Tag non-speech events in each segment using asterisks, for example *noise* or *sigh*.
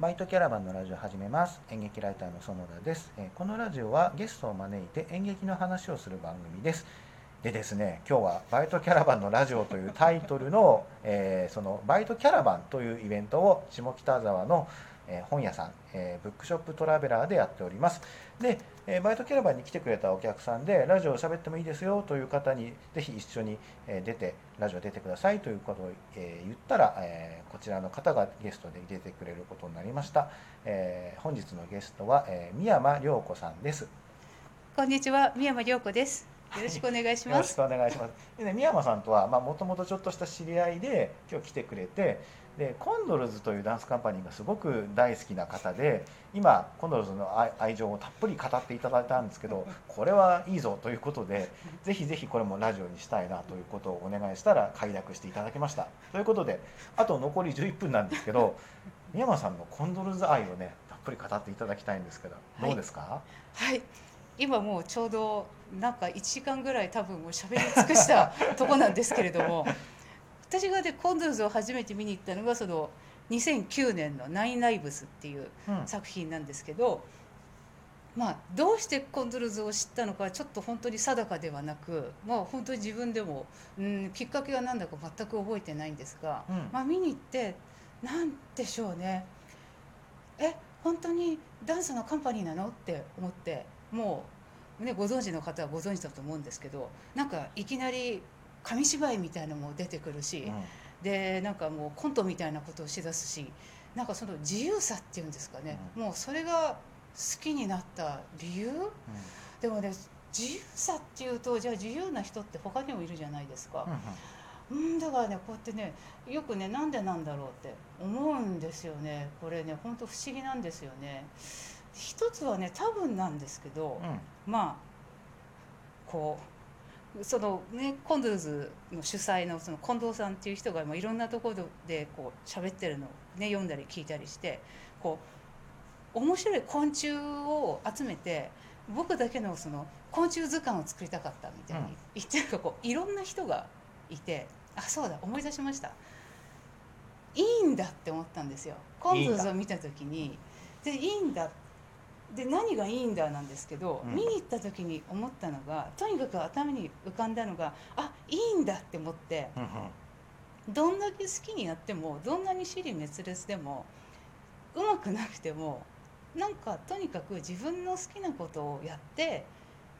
バイトキャラバンのラジオ始めます。演劇ライターの園田です。えーこのラジオはゲストを招いて演劇の話をする番組です。でですね今日はバイトキャラバンのラジオというタイトルの、えーそのバイトキャラバンというイベントを下北沢の、えー本屋さん、えーブックショップトラベラーでやっておりますで、えーバイトキャラバンに来てくれたお客さんでラジオを喋ってもいいですよという方にぜひ一緒にえー出てラジオ出てくださいということを、えー言ったら、えーこちらの方がゲストで出てくれることになりました、えー本日のゲストは、えー、宮山涼子さんですこんにちは、宮山涼子です。よろしくお願いします。よろしくお願いします。でね、宮山さんとはもともとちょっとした知り合いで今日来てくれてでコンドルズというダンスカンパニーがすごく大好きな方で今コンドルズの愛情をたっぷり語っていただいたんですけどこれはいいぞということでぜひぜひこれもラジオにしたいなということをお願いしたら快諾していただきました。ということであと残り11分なんですけど宮山さんのコンドルズ愛をねたっぷり語っていただきたいんですけどどうですか、はい、今もうちょうどなんか1時間ぐらい多分もう喋り尽くしたとこなんですけれども、私がでコンドルズを初めて見に行ったのがその2009年のナインライブスっていううん。作品なんですけど、まあどうしてコンドルズを知ったのかはちょっと本当に定かではなく、まあ本当に自分でも、うん、きっかけが何だか全く覚えてないんですが。うん。まあ、見に行ってなんでしょうね。え本当にダンスのカンパニーなの？って思ってもう、ね、ご存知の方はご存知だと思うんですけどなんかいきなり紙芝居みたいなのも出てくるし、うん。でなんかもうコントみたいなことをしだすしなんかその自由さっていうんですかね、もうそれが好きになった理由？でもね自由さっていうとじゃあ自由な人って他にもいるじゃないですか。うんうん。うんだからねこうやってねよくねなんでなんだろうって思うんですよね。これね本当不思議なんですよね。一つはね多分なんですけど、うん。まあこうそのねコンドルズの主催のその近藤さんっていう人がもういろんなところでこう喋ってるのをね読んだり聞いたりしてこう面白い昆虫を集めて僕だけのその昆虫図鑑を作りたかったみたいにうん。言ってるかこういろんな人がいてあそうだ思い出しました。いいんだって思ったんですよ。コンドルズを見た時に。でいいんだで何がいいんだなんですけど、うん。見に行った時に思ったのがとにかく頭に浮かんだのがあいいんだって思ってうんうん。どんだけ好きにやってもどんなに尻滅裂でもうまくなくてもなんかとにかく自分の好きなことをやって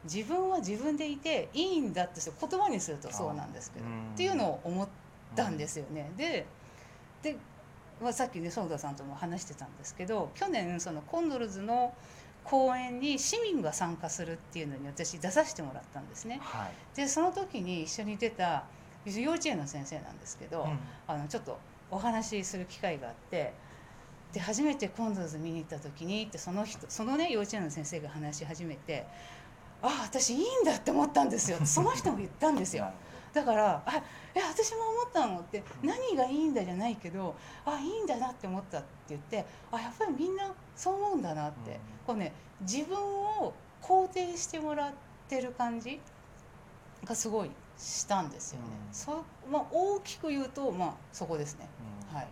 自分は自分でいていいんだって言葉にするとそうなんですけどっていうのを思ったんですよね。でで、まあ、さっきね園田さんとも話してたんですけど去年そのコンドルズの公演に市民が参加するっていうのに私出させてもらったんですね。はいでその時に一緒に出た幼稚園の先生なんですけど、うんあのちょっとお話しする機会があってで初めてコンドルズ見に行った時にってその人そのね幼稚園の先生が話し始めて「ああ私いいんだ」って思ったんですよってその人も言ったんですよ。だから「あえ私も思ったの」って「何がいいんだ」じゃないけど「あいいんだなって思った」って言って「あやっぱりみんなそう思うんだな」って、うんこうね自分を肯定してもらってる感じがすごいしたんですよね。うんそうまあ、大きく言うと、まあ、そこですね。うんはい。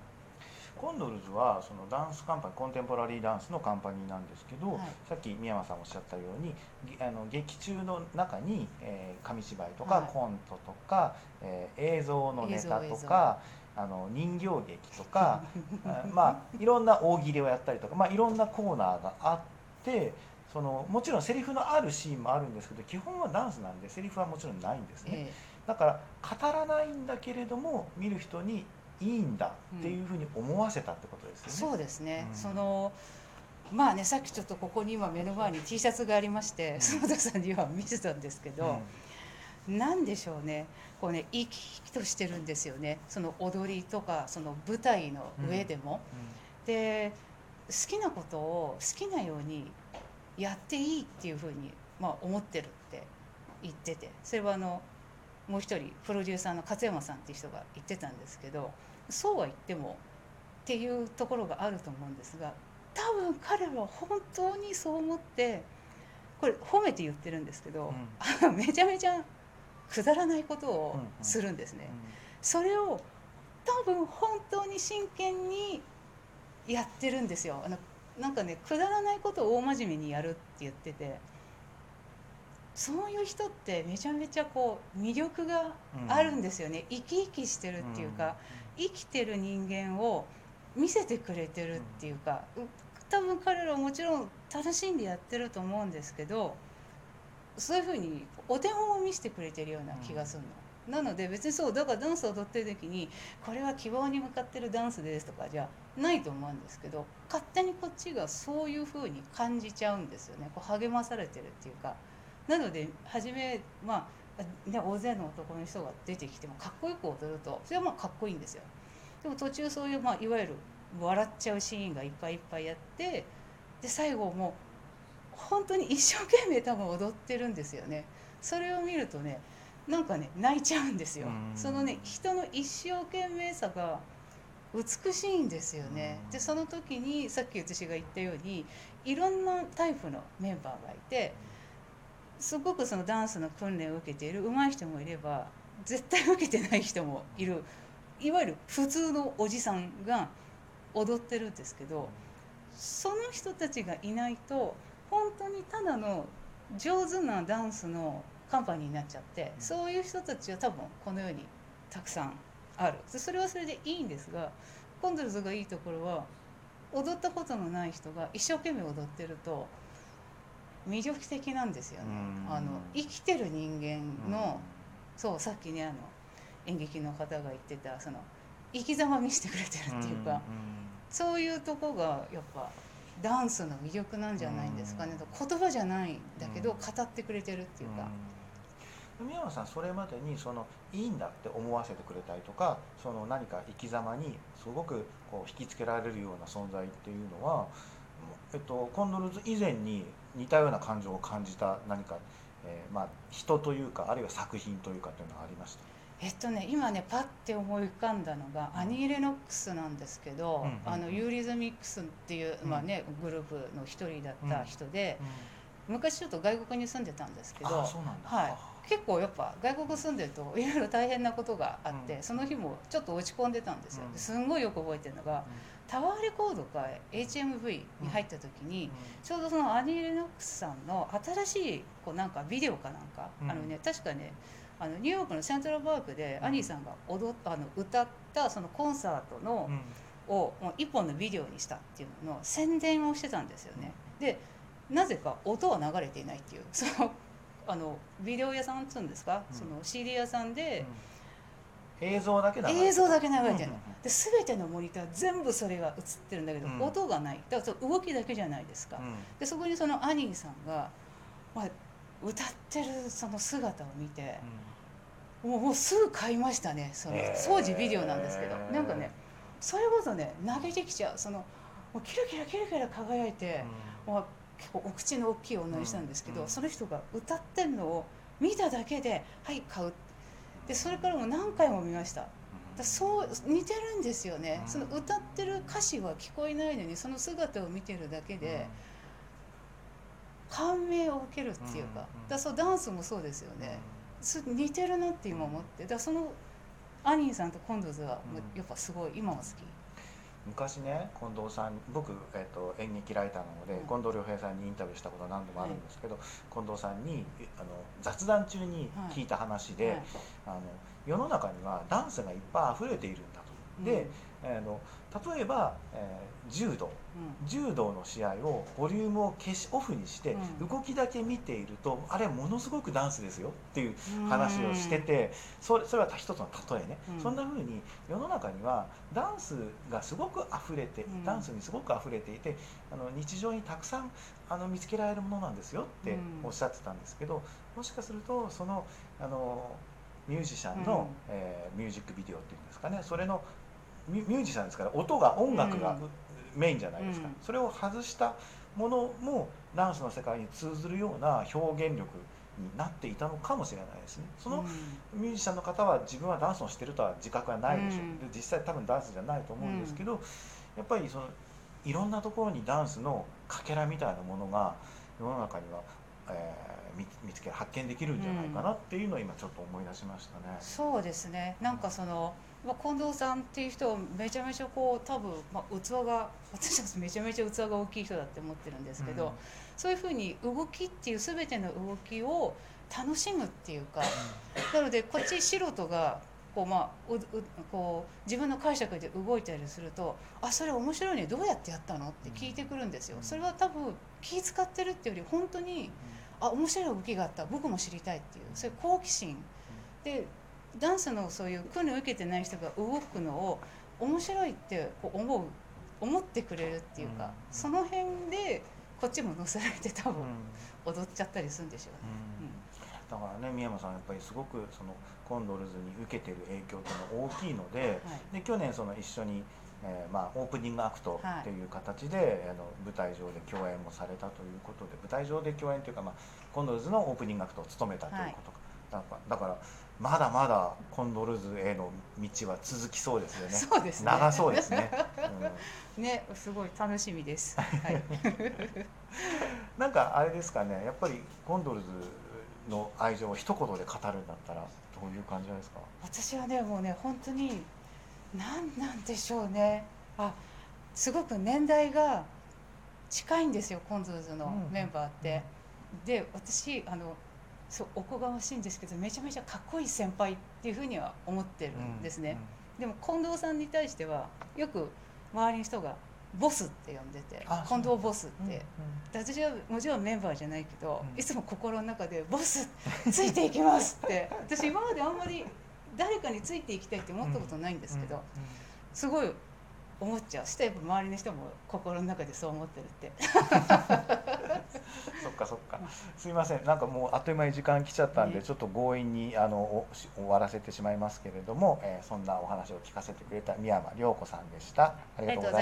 コンドルズはそのダンスカンパニーコンテンポラリーダンスのカンパニーなんですけど、はい。さっき宮山さんおっしゃったようにぎあの劇中の中に、えー紙芝居とか、はい。コントとか、えー映像のネタとかあの人形劇とかあ *laughs* まあいろんな大喜利をやったりとか、まあ、いろんなコーナーがあってそのもちろんセリフのあるシーンもあるんですけど基本はダンスなんでセリフはもちろんないんですね。え。だから語らないんだけれども見る人にいいんだっていうふうに思わせたってことですよね。えそうですね。うんその。まあね、さっきちょっとここに今目の前に T シャツがありまして、うん園田さんには見せたんですけど、なんでしょうね。こうね、生き生きとしてるんですよね。その踊りとか、その舞台の上でも。で好きなことを好きなようにやっていいっていうふうに、まあ、思ってるって言っててそれはあのもう一人プロデューサーの勝山さんっていう人が言ってたんですけどそうは言ってもっていうところがあると思うんですが多分彼は本当にそう思ってこれ褒めて言ってるんですけど、めちゃめちゃくだらないことをするんですね。それを多分本当に真剣にやってるんですよ。あのなんかねくだらないことを大真面目にやるって言っててそういう人ってめちゃめちゃこう魅力があるんですよね、生き生きしてるっていうか、生きてる人間を見せてくれてるっていうか、多分彼らはもちろん楽しんでやってると思うんですけどそういうふうにお手本を見せてくれてるような気がするの。なので別にそうだからダンスを踊ってる時にこれは希望に向かってるダンスですとかじゃないと思うんですけど勝手にこっちがそういうふうに感じちゃうんですよね。こう励まされてるっていうかなので初めまあ、ね、大勢の男の人が出てきてもかっこよく踊ると。それはまあかっこいいんですよ。でも途中そういう、まあ、いわゆる笑っちゃうシーンがいっぱいいっぱいやってで最後もう本当に一生懸命多分踊ってるんですよね。それを見るとねなんかね泣いちゃうんですよ。そのね人の一生懸命さが美しいんですよね。でその時にさっき私が言ったようにいろんなタイプのメンバーがいてすごくそのダンスの訓練を受けている上手い人もいれば絶対受けてない人もいる。いわゆる普通のおじさんが踊ってるんですけどその人たちがいないと本当にただの上手なダンスのカンパニーになっちゃってそういう人たちは多分この世にたくさんある。それはそれでいいんですがコンドルズがいいところは踊ったことのない人が一生懸命踊ってると魅力的なんですよね。あの生きてる人間のそうさっきねあの演劇の方が言ってたその生き様見せてくれてるっていうか、そういうとこがやっぱダンスの魅力なんじゃないんですかね、言葉じゃないんだけど語ってくれてるっていうか。宮山さんそれまでにそのいいんだって思わせてくれたりとかその何か生き様にすごくこう引きつけられるような存在っていうのは、えっと、コンドルズ以前に似たような感情を感じた何か、えー、まあ、人というかあるいは作品というかというのはありました。えっとね今ねパッて思い浮かんだのが、アニー・レノックスなんですけど、うんうん、あのユーリズミックスっていう、まあね、グループの一人だった人で、昔ちょっと外国に住んでたんですけどはい、結構やっぱ外国住んでるといろいろ大変なことがあって、その日もちょっと落ち込んでたんですよ。すんごいよく覚えてるのが、タワーレコードか HMV に入った時に、ちょうどそのアニー・レノックスさんの新しいこうなんかビデオかなんか、あのね確かねあのニューヨークのセントラルパークでアニーさんが踊あの歌ったそのコンサートの、をもう一本のビデオにしたっていうのの宣伝をしてたんですよね。でなぜか音は流れていないっていうそのあのビデオ屋さんっつうんですか、その CD 屋さんで。映像だけ流れてる映像だけ流れてるの、で全てのモニター全部それが映ってるんだけど、音がない。だから動きだけじゃないですか、でそこにそのアニーさんが、まあ、歌ってるその姿を見て、もうもうすぐ買いましたね。その当時ビデオなんですけど、なんかねそれこそね投げてきちゃう。そのもうキラキラキラキラ輝いて、もう結構お口の大きい女にしたんですけど、その人が歌ってるのを見ただけで「はい買う」でそれからも何回も見ました。だそう似てるんですよね、その歌ってる歌詞は聞こえないのにその姿を見てるだけで、感銘を受けるっていうか,、だそうダンスもそうですよね、似てるなって今思って。だそのアニーさんとコンドズはやっぱすごい今も好き。昔ね近藤さん僕、えーと、演劇ライターなので、うん、近藤良平さんにインタビューしたことは何度もあるんですけど、はい、近藤さんにあの雑談中に聞いた話で、あの世の中にはダンスがいっぱい溢れているんだと。で、うん、あの例えば、えー、柔道、うん、柔道の試合をボリュームを消しオフにして、うん、動きだけ見ているとあれものすごくダンスですよっていう話をしててそれそれは一つの例えね、うん、そんなふうに世の中にはダンスがすごく溢れて、ダンスにすごく溢れていてあの日常にたくさんあの見つけられるものなんですよっておっしゃってたんですけどもしかするとそのあのミュージシャンの、えー、ミュージックビデオっていうんですかねそれのミュージシャンですから音が音楽がメインじゃないですか、うん、それを外したものもダンスの世界に通ずるような表現力になっていたのかもしれないですね。そのミュージシャンの方は自分はダンスをしてるとは自覚はないでしょう、うん、で実際多分ダンスじゃないと思うんですけど、うん、やっぱりそのいろんなところにダンスのかけらみたいなものが世の中には、えー、見見つけ発見できるんじゃないかなっていうのを今ちょっと思い出しましたね。そうですね。なんかそのまあ、近藤さんっていう人はめちゃめちゃこう多分、まあ、器が私はめちゃめちゃ器が大きい人だって思ってるんですけど、うんそういうふうに動きっていう全ての動きを楽しむっていうかなのでこっち素人がこう、まあ、ううこう自分の解釈で動いたりすると「あそれ面白いねどうやってやったの?」って聞いてくるんですよ。それは多分気使ってるっていうより本当にあ面白い動きがあった僕も知りたいっていうそういう好奇心でダンスのそういう訓練を受けてない人が動くのを面白いって思う思ってくれるっていうか、うん。その辺でこっちも乗せられて多分うん。踊っちゃったりするんでしょうね。だからね深山さんやっぱりすごくそのコンドルズに受けてる影響っていうのは大きいのではい。で去年その一緒に、えーまあ、オープニングアクトっていう形で、あの舞台上で共演もされたということで舞台上で共演というか、まあ、コンドルズのオープニングアクトを務めたということか、だからだからまだまだコンドルズへの道は続きそうですよね。そうですね。長そうですね、う *laughs* んねすごい楽しみです。はい、*laughs* なんかあれですかねやっぱりコンドルズの愛情を一言で語るんだったらどういう感じなんですか？私はねもうね本当に何なんでしょうね。あすごく年代が近いんですよコンドルズのメンバーって。で私あのそうおこがましいんですけどめちゃめちゃかっこいい先輩っていうふうには思ってるんですね。でも近藤さんに対してはよく周りの人がボスって呼んでてあ近藤ボスって、うんうん。で私はもちろんメンバーじゃないけど、うん。いつも心の中で「ボスついていきます」って。*laughs* 私今まであんまり誰かについていきたいって思ったことないんですけど、すごい思っちゃう。してやっぱ周りの人も心の中でそう思ってるって。*laughs* そっかそっか。すいません。なんかもうあっという間に時間来ちゃったんで、ね。ちょっと強引にあの終わらせてしまいますけれども、えーそんなお話を聞かせてくれた宮山涼子さんでした。ありがとうございました